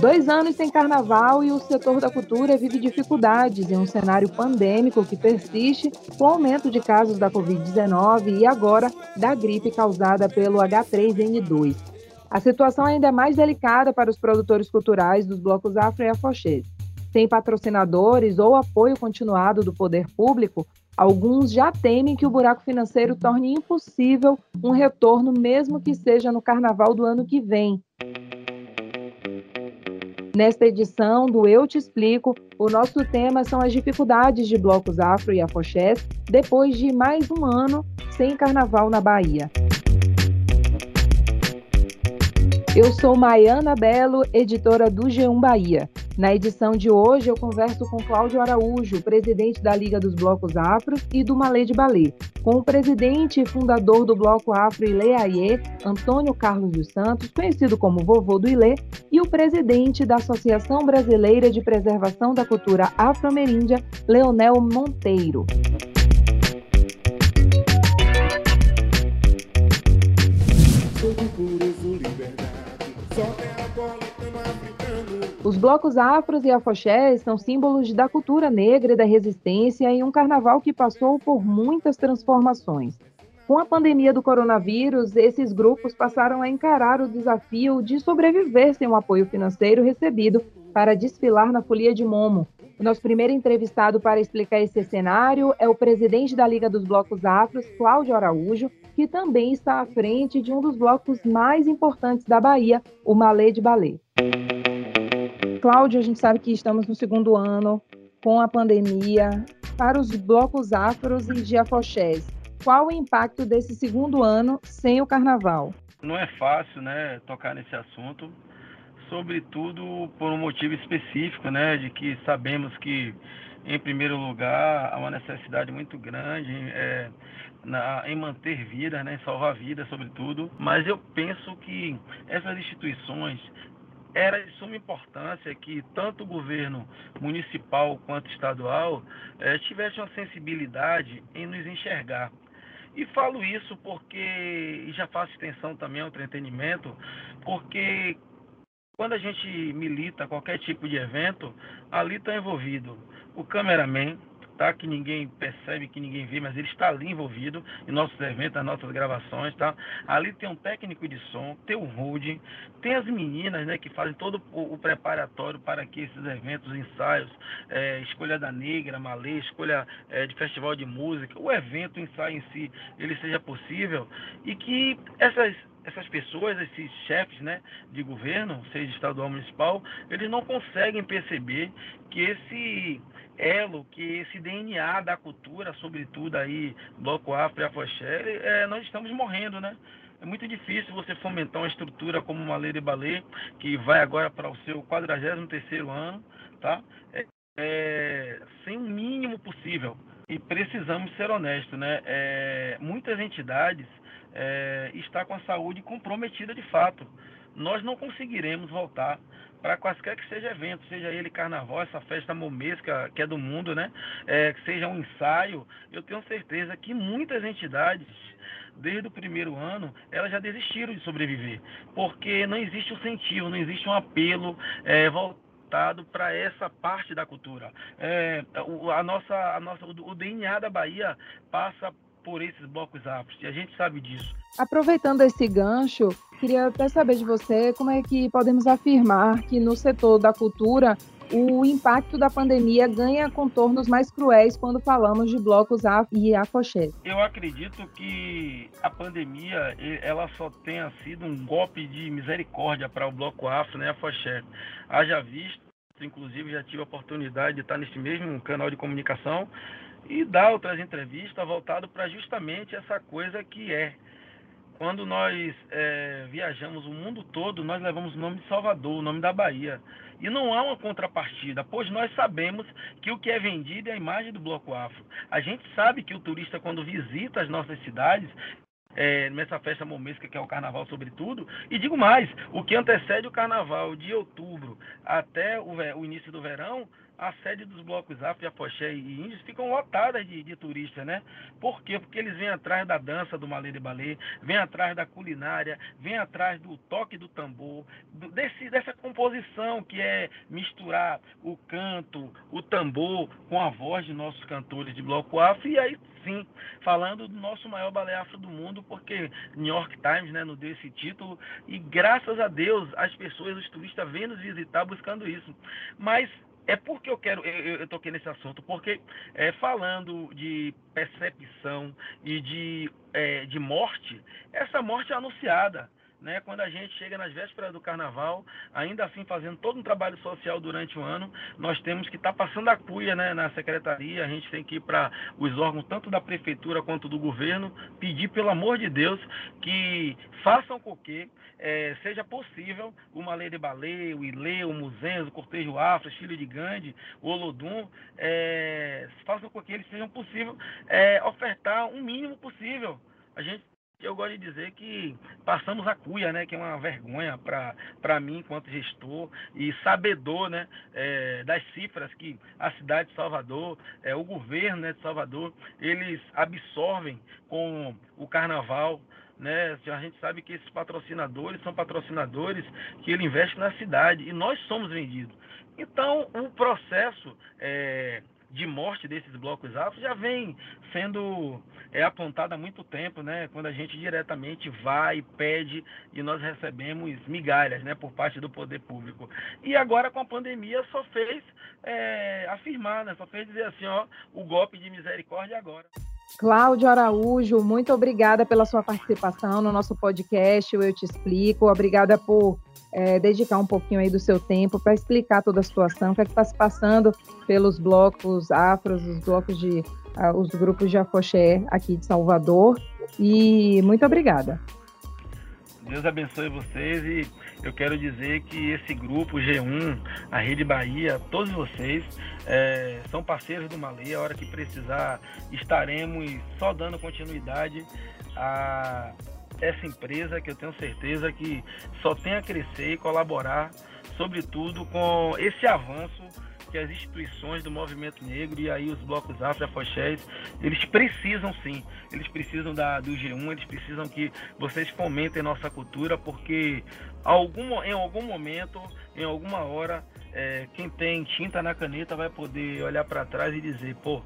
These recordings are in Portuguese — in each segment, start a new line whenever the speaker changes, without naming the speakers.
Dois anos sem carnaval e o setor da cultura vive dificuldades em um cenário pandêmico que persiste com o aumento de casos da Covid-19 e agora da gripe causada pelo H3N2. A situação ainda é mais delicada para os produtores culturais dos blocos afro e afoxês. Sem patrocinadores ou apoio continuado do poder público, alguns já temem que o buraco financeiro torne impossível um retorno, mesmo que seja no carnaval do ano que vem. Nesta edição do Eu Te Explico, o nosso tema são as dificuldades de blocos afro e afoxés depois de mais um ano sem carnaval na Bahia. Eu sou Maiana Belo, editora do G1 Bahia. Na edição de hoje, eu converso com Cláudio Araújo, presidente da Liga dos Blocos Afros e do Malê de Ballet, com o presidente e fundador do Bloco Afro Ilê Aie, Antônio Carlos dos Santos, conhecido como Vovô do Ilê, e o presidente da Associação Brasileira de Preservação da Cultura Afro-Ameríndia, Leonel Monteiro. Os blocos afros e afoxés são símbolos da cultura negra e da resistência em um carnaval que passou por muitas transformações. Com a pandemia do coronavírus, esses grupos passaram a encarar o desafio de sobreviver sem o apoio financeiro recebido para desfilar na Folia de Momo. O nosso primeiro entrevistado para explicar esse cenário é o presidente da Liga dos Blocos Afros, Cláudio Araújo, que também está à frente de um dos blocos mais importantes da Bahia, o Malê de Ballet. Cláudio, a gente sabe que estamos no segundo ano com a pandemia. Para os blocos afros e de qual o impacto desse segundo ano sem o carnaval?
Não é fácil, né, tocar nesse assunto, sobretudo por um motivo específico, né, de que sabemos que, em primeiro lugar, há uma necessidade muito grande é, na, em manter vidas, né, salvar vidas, sobretudo. Mas eu penso que essas instituições era de suma importância que tanto o governo municipal quanto estadual eh, tivesse uma sensibilidade em nos enxergar. E falo isso porque, e já faço extensão também ao entretenimento, porque quando a gente milita qualquer tipo de evento, ali está envolvido o cameraman, tá? Que ninguém percebe, que ninguém vê, mas ele está ali envolvido em nossos eventos, nas nossas gravações, tá? Ali tem um técnico de som, tem o Rude, tem as meninas, né, que fazem todo o, o preparatório para que esses eventos, ensaios, é, escolha da negra, malê, escolha é, de festival de música, o evento, o ensaio em si, ele seja possível e que essas essas pessoas, esses chefes né, de governo, seja estadual ou municipal, eles não conseguem perceber que esse elo, que esse DNA da cultura, sobretudo aí, Bloco Afro e é, nós estamos morrendo, né? É muito difícil você fomentar uma estrutura como uma lei de ballet, que vai agora para o seu 43º ano, tá? É, é, sem o mínimo possível. E precisamos ser honestos, né? É, muitas entidades é, estão com a saúde comprometida de fato. Nós não conseguiremos voltar para quaisquer que seja evento, seja ele carnaval, essa festa momesca que é do mundo, né? É, que seja um ensaio, eu tenho certeza que muitas entidades, desde o primeiro ano, elas já desistiram de sobreviver, porque não existe um incentivo, não existe um apelo é, voltado para essa parte da cultura. É, a nossa, a nossa, o DNA da Bahia passa por esses blocos afros, e a gente sabe disso.
Aproveitando esse gancho, queria até saber de você como é que podemos afirmar que no setor da cultura o impacto da pandemia ganha contornos mais cruéis quando falamos de blocos afro e afoxés.
Eu acredito que a pandemia ela só tenha sido um golpe de misericórdia para o bloco afro né, afoxé. Haja visto, inclusive já tive a oportunidade de estar neste mesmo canal de comunicação e dar outras entrevistas voltado para justamente essa coisa que é. Quando nós é, viajamos o mundo todo, nós levamos o nome de Salvador, o nome da Bahia. E não há uma contrapartida, pois nós sabemos que o que é vendido é a imagem do Bloco Afro. A gente sabe que o turista, quando visita as nossas cidades, é, nessa festa momesca que é o carnaval, sobretudo. E digo mais: o que antecede o carnaval de outubro até o, o início do verão a sede dos blocos Afro, Afoxé e Índios ficam lotadas de, de, turistas, né? Por quê? Porque eles vêm atrás da dança do malê de balé, vêm atrás da culinária, vêm atrás do toque do tambor, desse, dessa composição que é misturar o canto, o tambor com a voz de nossos cantores de bloco afro e aí sim, falando do nosso maior balé afro do mundo, porque New York Times né, nos deu esse título e graças a Deus as pessoas, os turistas vêm nos visitar buscando isso. Mas é porque eu quero, eu, eu toquei nesse assunto, porque é, falando de percepção e de, é, de morte, essa morte é anunciada né? Quando a gente chega nas vésperas do carnaval, ainda assim fazendo todo um trabalho social durante o ano, nós temos que estar tá passando a cuia né, na secretaria, a gente tem que ir para os órgãos tanto da prefeitura quanto do governo, pedir pelo amor de Deus que façam com que é, seja possível o Malê de Balê, o Ilê, o Museu, o Cortejo Afro, Filho de Gandhi, o Olodum, é, façam com que eles sejam possível é, ofertar um mínimo possível. A gente eu gosto de dizer que passamos a cuia, né, que é uma vergonha para mim, enquanto gestor e sabedor né, é, das cifras que a cidade de Salvador, é, o governo né, de Salvador, eles absorvem com o carnaval. Né? A gente sabe que esses patrocinadores são patrocinadores que ele investe na cidade e nós somos vendidos. Então, o processo é, de morte desses blocos afro já vem sendo é, apontado há muito tempo, né? Quando a gente diretamente vai, pede e nós recebemos migalhas, né? Por parte do poder público. E agora com a pandemia só fez é, afirmar, né? Só fez dizer assim, ó, o golpe de misericórdia agora.
Cláudio Araújo, muito obrigada pela sua participação no nosso podcast. Eu te explico. Obrigada por é, dedicar um pouquinho aí do seu tempo para explicar toda a situação, o que é está se passando pelos blocos afros, os blocos de, uh, os grupos de afoxé aqui de Salvador. E muito obrigada.
Deus abençoe vocês e eu quero dizer que esse grupo G1, a Rede Bahia, todos vocês é, são parceiros do Malê. A hora que precisar, estaremos só dando continuidade a essa empresa que eu tenho certeza que só tem a crescer e colaborar, sobretudo com esse avanço que as instituições do movimento negro e aí os blocos afro eles precisam sim, eles precisam da, do G1, eles precisam que vocês fomentem nossa cultura, porque algum, em algum momento, em alguma hora, é, quem tem tinta na caneta vai poder olhar para trás e dizer, pô,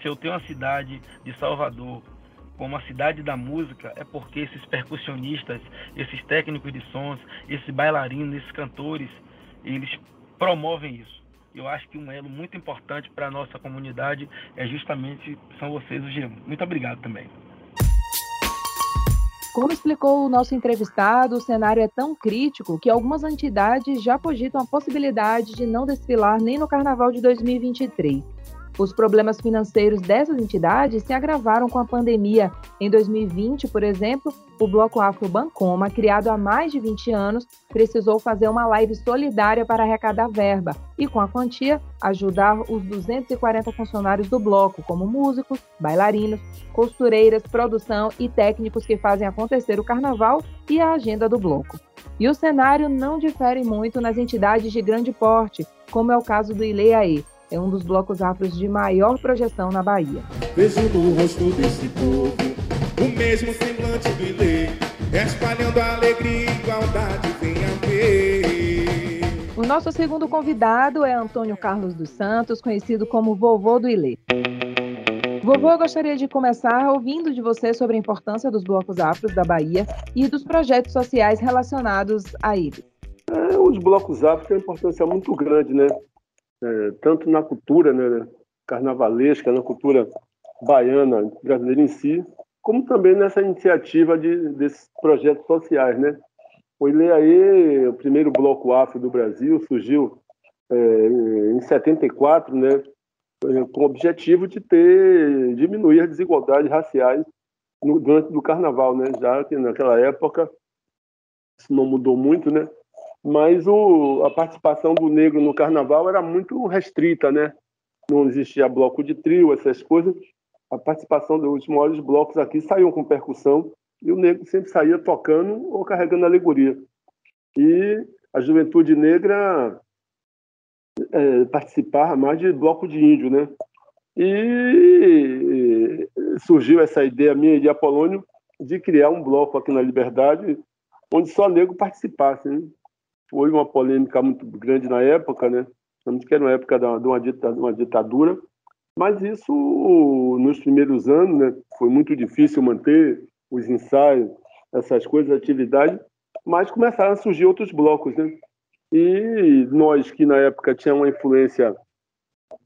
se eu tenho uma cidade de Salvador como a cidade da música é porque esses percussionistas, esses técnicos de sons, esses bailarinos, esses cantores, eles promovem isso. Eu acho que um elo muito importante para a nossa comunidade é justamente são vocês o G1. Muito obrigado também.
Como explicou o nosso entrevistado, o cenário é tão crítico que algumas entidades já cogitam a possibilidade de não desfilar nem no Carnaval de 2023. Os problemas financeiros dessas entidades se agravaram com a pandemia. Em 2020, por exemplo, o Bloco Afro Bancoma, criado há mais de 20 anos, precisou fazer uma live solidária para arrecadar verba e, com a quantia, ajudar os 240 funcionários do bloco, como músicos, bailarinos, costureiras, produção e técnicos que fazem acontecer o carnaval e a agenda do bloco. E o cenário não difere muito nas entidades de grande porte, como é o caso do Ileaê, é um dos blocos afros de maior projeção na Bahia.
Vejo no rosto desse povo o mesmo semblante do Ilê, espalhando alegria e igualdade, venha ver.
O nosso segundo convidado é Antônio Carlos dos Santos, conhecido como Vovô do Ilê. Vovô, eu gostaria de começar ouvindo de você sobre a importância dos blocos afros da Bahia e dos projetos sociais relacionados a ele.
É, os blocos afros têm uma importância muito grande, né? É, tanto na cultura né, carnavalesca, na cultura baiana, brasileira em si, como também nessa iniciativa de, desses projetos sociais. Né? O Ileaê, o primeiro bloco afro do Brasil, surgiu é, em 74, né, com o objetivo de ter diminuir as desigualdades raciais no, durante do carnaval, né? Já que naquela época isso não mudou muito, né? Mas o, a participação do negro no carnaval era muito restrita, né? Não existia bloco de trio, essas coisas. A participação dos maiores blocos aqui saíam com percussão e o negro sempre saía tocando ou carregando alegoria. E a juventude negra é, participava mais de bloco de índio, né? E surgiu essa ideia minha de Apolônio de criar um bloco aqui na Liberdade, onde só negro participasse. Né? Foi uma polêmica muito grande na época, né? que era uma época de uma ditadura, mas isso, nos primeiros anos, né, foi muito difícil manter os ensaios, essas coisas, atividades, mas começaram a surgir outros blocos, né? E nós, que na época tinha uma influência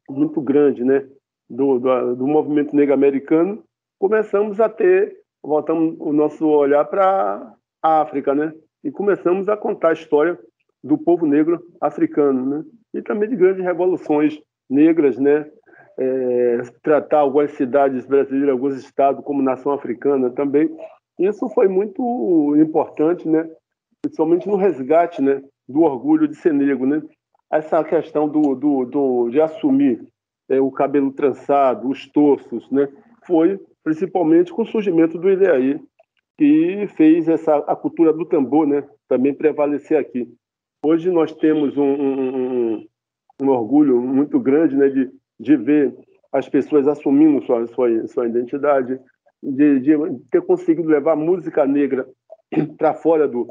muito grande, né, do, do, do movimento negro americano, começamos a ter, voltamos o nosso olhar para a África, né? E começamos a contar a história do povo negro africano, né? E também de grandes revoluções negras, né? é, tratar algumas cidades brasileiras, alguns estados como nação africana também. Isso foi muito importante, né? principalmente no resgate né? do orgulho de ser negro. Né? Essa questão do, do, do de assumir é, o cabelo trançado, os torsos, né? foi principalmente com o surgimento do Ideaí, que fez essa, a cultura do tambor né? também prevalecer aqui. Hoje nós temos um, um, um, orgulho muito grande né? de de ver as pessoas assumindo sua, sua, sua identidade, de, de ter conseguido levar a música negra para fora do,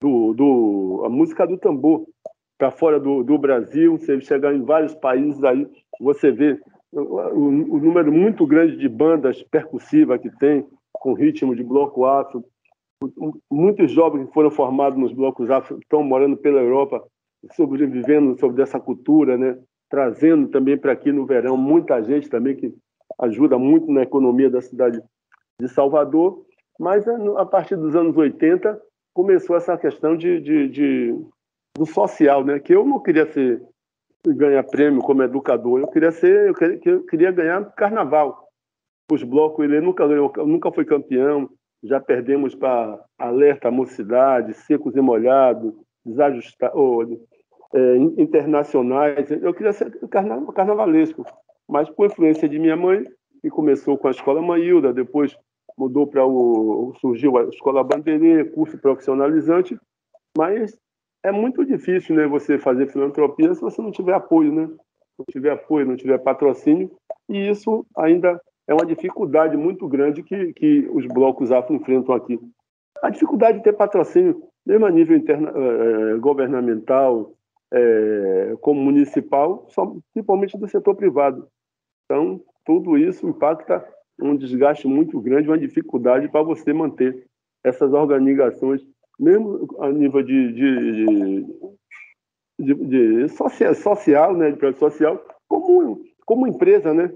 do, do, a música do tambor para fora do, do Brasil, você chegar em vários países aí, você vê o, o, número muito grande de bandas percussivas que tem, com ritmo de bloco afro. Muitos jovens que foram formados nos blocos afro estão morando pela Europa, sobrevivendo sobre essa cultura, né? trazendo também para aqui no verão muita gente também que ajuda muito na economia da cidade de Salvador. Mas eh, a partir dos anos 80 começou essa questão de, de, de do social, né? Que eu não queria ser ganhar prêmio como educador, eu queria ser, eu queria, eu queria ganhar carnaval. Os blocos ele nunca ganhou, nunca foi campeão. Já perdemos para Alerta Mocidade, Secos e Molhados, desajustado, é, internacionais. Eu queria ser carnavalesco, mas por influência de minha mãe, que começou com a escola Maílda, depois mudou para o surgiu a escola Bandeirê, curso profissionalizante, mas é muito difícil, né, você fazer filantropia se você não tiver apoio, né? Não tiver apoio, não tiver patrocínio, e isso ainda é uma dificuldade muito grande que, que os blocos afro enfrentam aqui. A dificuldade de ter patrocínio, mesmo a nível interna, eh, governamental, é, como municipal, só, principalmente do setor privado. Então, tudo isso impacta um desgaste muito grande, uma dificuldade para você manter essas organizações, mesmo a nível de, de, de, de social, social, né, de social, como, como empresa, né?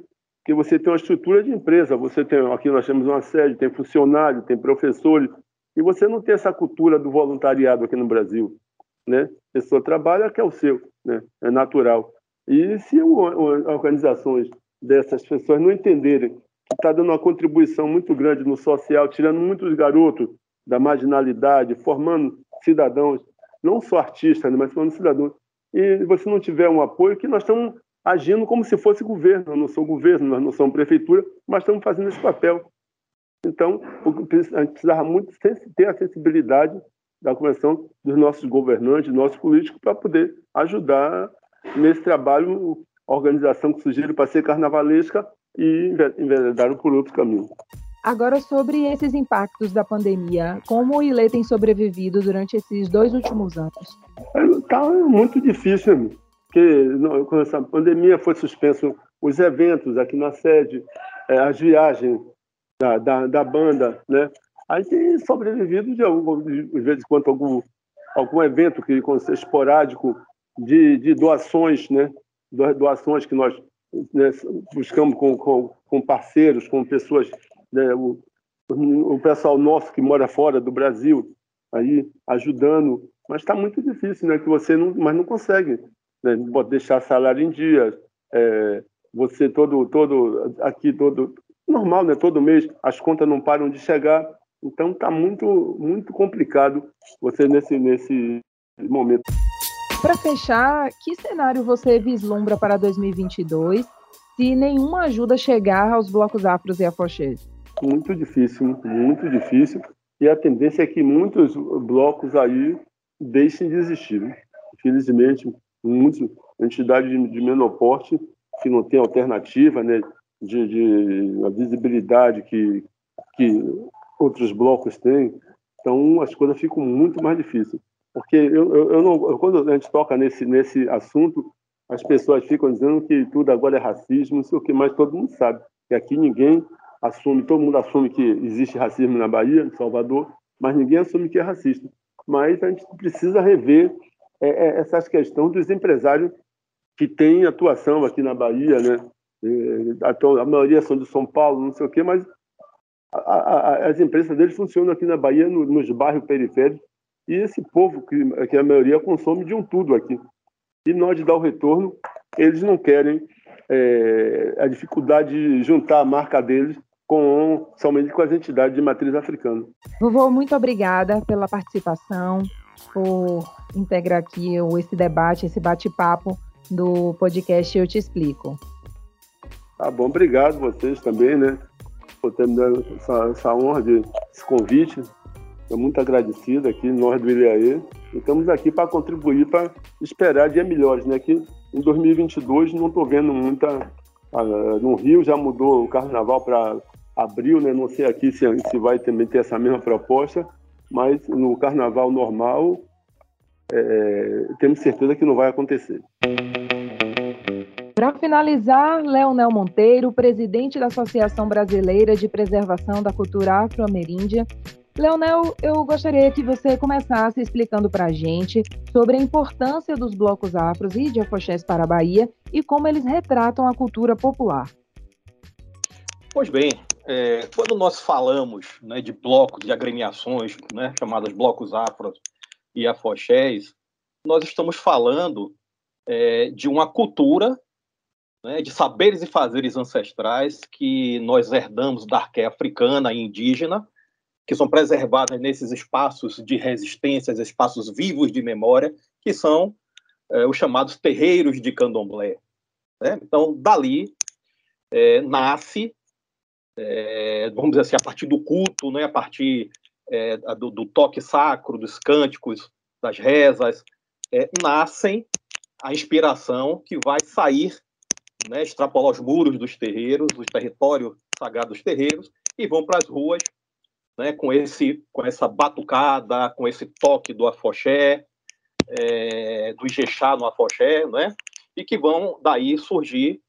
Que você tem uma estrutura de empresa, você tem aqui nós temos uma sede, tem funcionário, tem professores, e você não tem essa cultura do voluntariado aqui no Brasil né? A pessoa trabalha que é o seu, né? É natural. E se organizações dessas pessoas não entenderem que está dando uma contribuição muito grande no social, tirando muitos garotos da marginalidade, formando cidadãos, não só artistas, né, mas formando cidadãos, e você não tiver um apoio, que nós estamos agindo como se fosse governo. Nós não somos governo, nós não somos prefeitura, mas estamos fazendo esse papel. Então, a gente precisava muito ter a sensibilidade da convenção dos nossos governantes, dos nossos políticos, para poder ajudar nesse trabalho, organização que surgiram para ser carnavalesca e enveredaram por outro caminho.
Agora, sobre esses impactos da pandemia, como o Ilê tem sobrevivido durante esses dois últimos anos?
Está muito difícil, porque quando essa pandemia foi suspenso os eventos aqui na sede, é, as viagens da, da, da banda, né? a gente tem sobrevivido de, algum, de vez em quando algum, algum evento que esporádico de, de doações, né? Doações que nós né, buscamos com, com, com, parceiros, com pessoas, né, o, o pessoal nosso que mora fora do Brasil, aí ajudando, mas está muito difícil, né? Que você não, mas não consegue né, deixar salário em dia, é, você todo, todo aqui todo normal, né? Todo mês as contas não param de chegar então está muito, muito complicado você nesse, nesse momento.
Para fechar, que cenário você vislumbra para 2022 se nenhuma ajuda chegar aos blocos afros e afoxês?
muito difícil, muito difícil. E a tendência é que muitos blocos aí deixem de existir. Infelizmente, muitas entidades de menor porte que não tem alternativa, né, de, de a visibilidade que, que outros blocos têm, então as coisas ficam muito mais difíceis. Porque eu, eu, eu não, quando a gente toca nesse, nesse assunto, as pessoas ficam dizendo que tudo agora é racismo, não sei o que, mas todo mundo sabe que aqui ninguém assume, todo mundo assume que existe racismo na Bahia, em Salvador, mas ninguém assume que é racista. Mas a gente precisa rever é, é, essas questões dos empresários que têm atuação aqui na Bahia, né? A, maioria são de São Paulo, não sei o quê, mas a, a, as empresas deles funcionam aqui na Bahia, no, nos bairros periféricos, e esse povo, que, que a maioria consome de um tudo aqui. E nós de dar o retorno, eles não querem é, a dificuldade de juntar a marca deles com somente com as entidades de matriz africana.
Vovô, muito obrigada pela participação, por integrar aqui esse debate, esse bate-papo do podcast Eu Te Explico.
Tá bom, obrigado vocês também, né, por ter me dado essa, essa honra de esse convite. Estou muito agradecido aqui, nós do Ilhaê. Estamos aqui para contribuir para esperar dias melhores, né? Que em 2022 não estou vendo muita. Uh, no Rio já mudou o carnaval para abril, né? Não sei aqui se, se vai também ter essa mesma proposta, mas no carnaval normal é, temos certeza que não vai acontecer.
Para finalizar, Leonel Monteiro, presidente da Associação Brasileira de Preservação da Cultura Afro-Ameríndia. Leonel, eu gostaria que você começasse explicando para a gente sobre a importância dos blocos afros e de afoxés para a Bahia e como eles retratam a cultura popular.
Pois bem, é, quando nós falamos né, de blocos, de agremiações, né, chamadas blocos afros e afoxés, nós estamos falando é, de uma cultura, né, de saberes e fazeres ancestrais que nós herdamos da arqué africana e indígena, que são preservadas nesses espaços de resistência, espaços vivos de memória, que são é, os chamados terreiros de candomblé. Né? Então, dali é, nasce é, vamos dizer assim, a partir do culto, né, a partir é, do, do, toque sacro, dos cânticos, das rezas, é, nascem a inspiração que vai sair, né, extrapolar os muros dos terreiros, os territórios sagrados dos terreiros, e vão para as ruas né, com, esse, com essa batucada, com esse toque do afoxé, é, do ijexá no afoxé, né, e que vão daí surgir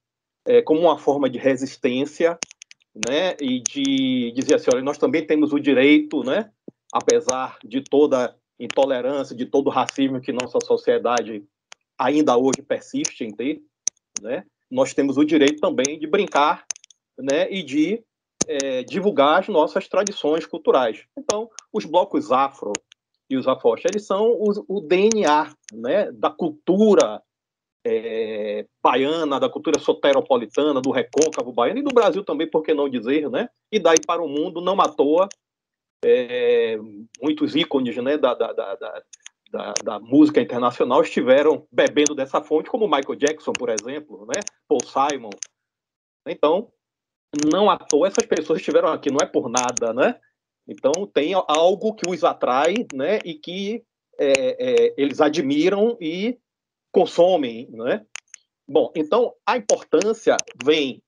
é, como uma forma de resistência né, e de dizer assim, olha, nós também temos o direito, né, apesar de toda intolerância, de todo racismo que nossa sociedade ainda hoje persiste em ter, né, nós temos o direito também de brincar, né, e de é, divulgar as nossas tradições culturais. Então, os blocos afro e os afoxes, eles são o, o DNA, né, da cultura é, baiana, da cultura soteropolitana, do recôncavo baiano e do Brasil também, por que não dizer, né? E daí para o mundo, não à toa, é, muitos ícones né, da, da, da, da, da música internacional estiveram bebendo dessa fonte, como Michael Jackson, por exemplo, né? Paul Simon. Então, não à toa essas pessoas estiveram aqui, não é por nada, né? Então, tem algo que os atrai, né? E que é, é, eles admiram e consomem, né? Bom, então a importância vem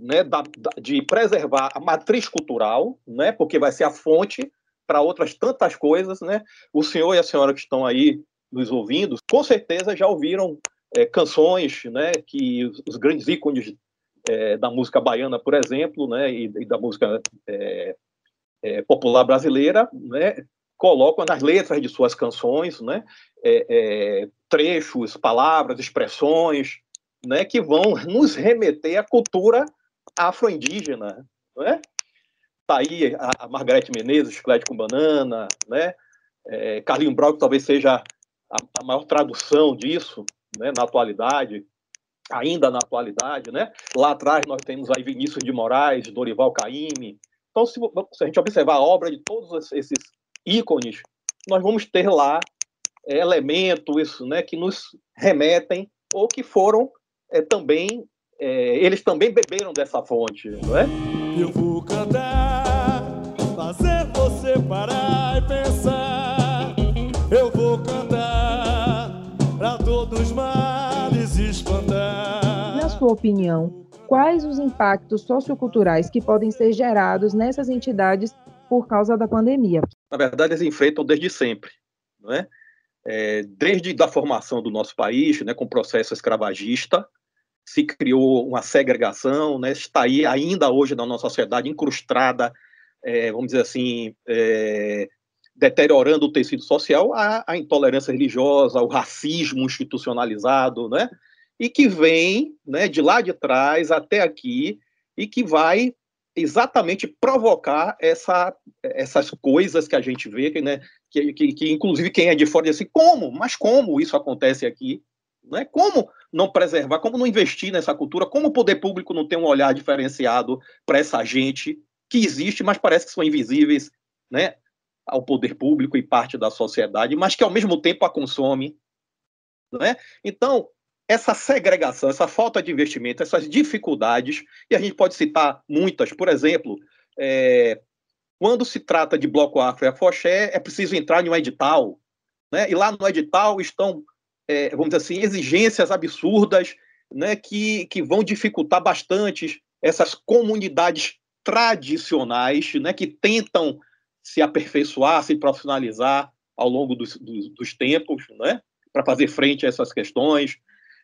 né, da, da, de preservar a matriz cultural, né, porque vai ser a fonte para outras tantas coisas, né? O senhor e a senhora que estão aí nos ouvindo, com certeza já ouviram é, canções, né, que os, os grandes ícones é, da música baiana, por exemplo, né, e, e da música é, é popular brasileira, né, colocam nas letras de suas canções, né, é, é, trechos, palavras, expressões, né, que vão nos remeter à cultura afro-indígena, né? Tá aí a, a Margarete Menezes, Chiclete com Banana, né? É, Carlinho Brau, que talvez seja a, a, maior tradução disso, né, na atualidade, ainda na atualidade, né? Lá atrás nós temos aí Vinícius de Moraes, Dorival Caymmi. Então, se, a gente observar a obra de todos esses ícones, nós vamos ter lá é, elementos né, que nos remetem ou que foram é, também, é, eles também beberam dessa fonte, não é?
Eu vou cantar fazer você parar e pensar. Eu vou cantar pra todos males espantar.
Na sua opinião, quais os impactos socioculturais que podem ser gerados nessas entidades por causa da pandemia?
Na verdade, eles enfrentam desde sempre, não é? é desde a formação do nosso país, né, com o processo escravagista, se criou uma segregação, né, está aí ainda hoje na nossa sociedade incrustada, é, vamos dizer assim, é, deteriorando o tecido social, a, a, intolerância religiosa, o racismo institucionalizado, né, e que vem né, de lá de trás até aqui e que vai exatamente provocar essa, essas coisas que a gente vê, que, né, que, que, que inclusive quem é de fora diz assim, como? Mas como isso acontece aqui? Né? Como não preservar, como não investir nessa cultura, como o poder público não tem um olhar diferenciado para essa gente que existe, mas parece que são invisíveis né, ao poder público e parte da sociedade, mas que ao mesmo tempo a consome. Né? Então, essa segregação, essa falta de investimento, essas dificuldades, e a gente pode citar muitas, por exemplo, é, quando se trata de Bloco Afro e Afoxé, é preciso entrar em um edital, né? e lá no edital estão, é, vamos dizer assim, exigências absurdas né, que, que vão dificultar bastante essas comunidades tradicionais né, que tentam se aperfeiçoar, se profissionalizar ao longo dos, dos, dos tempos, né, para fazer frente a essas questões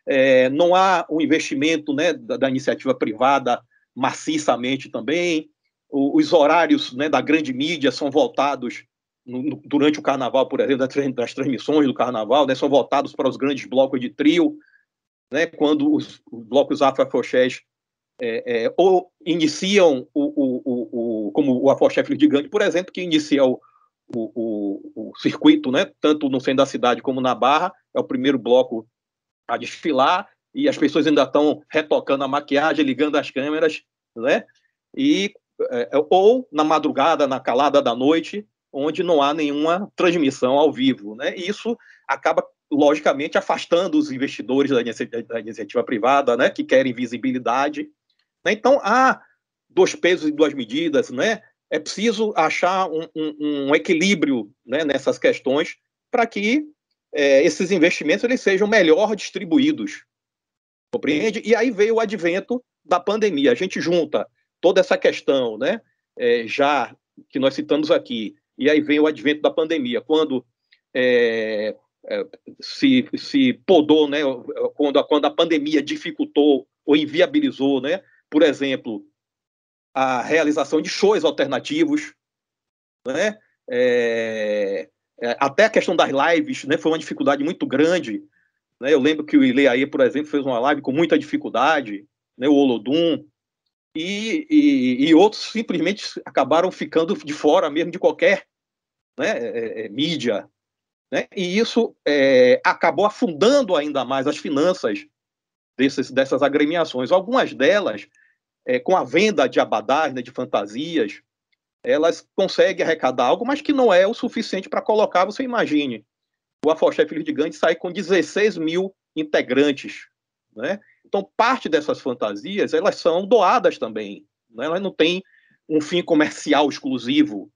é, não há um investimento né, da, da, iniciativa privada maciçamente também, o, os horários né, da grande mídia são voltados no, no, durante o carnaval, por exemplo, das, das transmissões do carnaval, né, são voltados para os grandes blocos de trio, né, quando os, os blocos afro-afrochés é, é, ou iniciam o, o, o, o como o Afoxé Gigante, por exemplo, que inicia o, o, o, circuito, né, tanto no centro da cidade como na Barra, é o primeiro bloco a desfilar e as pessoas ainda estão retocando a maquiagem, ligando as câmeras, né? E é, ou na madrugada, na calada da noite, onde não há nenhuma transmissão ao vivo, né? E isso acaba logicamente afastando os investidores da iniciativa, da iniciativa privada, né? Que querem visibilidade. Né? Então há dois pesos e duas medidas, né? É preciso achar um, um, um equilíbrio né, nessas questões para que é, esses investimentos eles sejam melhor distribuídos. Compreende? E aí veio o advento da pandemia. A gente junta toda essa questão, né, é, já que nós citamos aqui, e aí vem o advento da pandemia, quando é, é se, se podou, né, quando, a, quando a pandemia dificultou ou inviabilizou, né, por exemplo, a realização de shows alternativos, né, é, é, até a questão das lives né, foi uma dificuldade muito grande. Né? Eu lembro que o Ileaí, por exemplo, fez uma live com muita dificuldade, né, o Olodum, e, e, e, outros simplesmente acabaram ficando de fora mesmo de qualquer né, é, é, mídia. Né? E isso é, acabou afundando ainda mais as finanças desses, dessas agremiações. Algumas delas, é, com a venda de abadás, né, de fantasias, elas conseguem arrecadar algo, mas que não é o suficiente para colocar, você imagine, o Afoxé Filho de Gigante sai com 16 mil integrantes, né? Então, parte dessas fantasias, elas são doadas também, né? elas não têm um fim comercial exclusivo.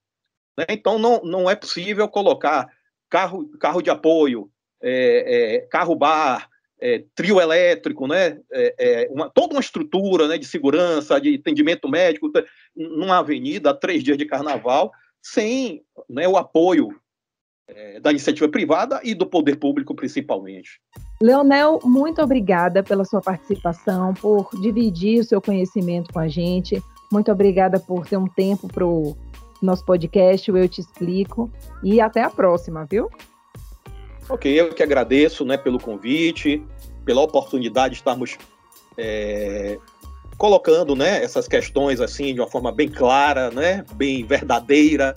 Né? Então, não, não é possível colocar carro, carro de apoio, é, é, carro-bar, é, trio elétrico, né? É, é, uma, toda uma estrutura né, de segurança, de atendimento médico, numa avenida, três dias de carnaval, sem né, o apoio é, da iniciativa privada e do poder público, principalmente.
Leonel, muito obrigada pela sua participação, por dividir o seu conhecimento com a gente. Muito obrigada por ter um tempo para o nosso podcast, Eu Te Explico. E até a próxima, viu?
Ok, eu que agradeço né, pelo convite, pela oportunidade de estarmos é, colocando né, essas questões assim de uma forma bem clara, né, bem verdadeira,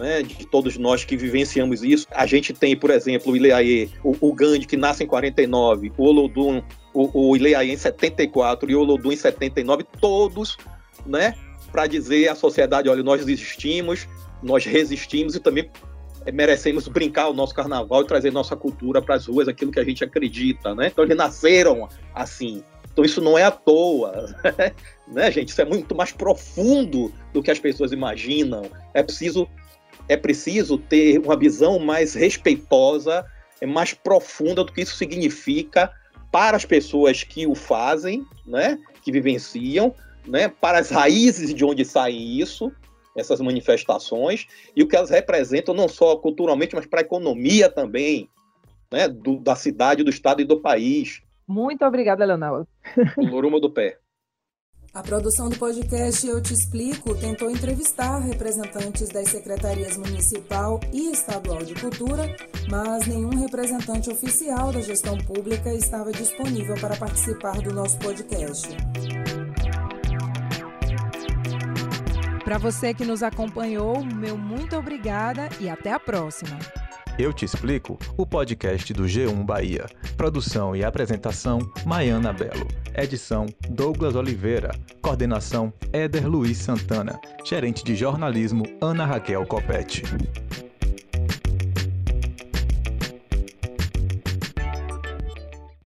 né, de todos nós que vivenciamos isso. A gente tem, por exemplo, o Ileaê, o, o Gandhi, que nasce em 49, o Olodum, o, o Ileaê em 74 e o Olodum em 79, todos né, para dizer à sociedade, olha, nós existimos, nós resistimos e também merecemos brincar o nosso carnaval e trazer nossa cultura para as ruas, aquilo que a gente acredita, né? Então eles nasceram assim, Então isso não é à toa, né, gente? Isso é muito mais profundo do que as pessoas imaginam. É preciso, é preciso ter uma visão mais respeitosa, é mais profunda do que isso significa para as pessoas que o fazem, né? Que vivenciam, né? Para as raízes de onde sai isso, essas manifestações e o que elas representam não só culturalmente, mas para a economia também, né? Do, da cidade, do estado e do país.
Muito obrigada, Leonel.
Loruma do pé.
A produção do podcast Eu Te Explico tentou entrevistar representantes das secretarias municipal e estadual de cultura, mas nenhum representante oficial da gestão pública estava disponível para participar do nosso podcast. Para você que nos acompanhou, meu muito obrigada e até a próxima.
Eu Te Explico, o podcast do G1 Bahia. Produção e apresentação, Maiana Belo. Edição, Douglas Oliveira. Coordenação, Éder Luiz Santana. Gerente de jornalismo, Ana Raquel Copete.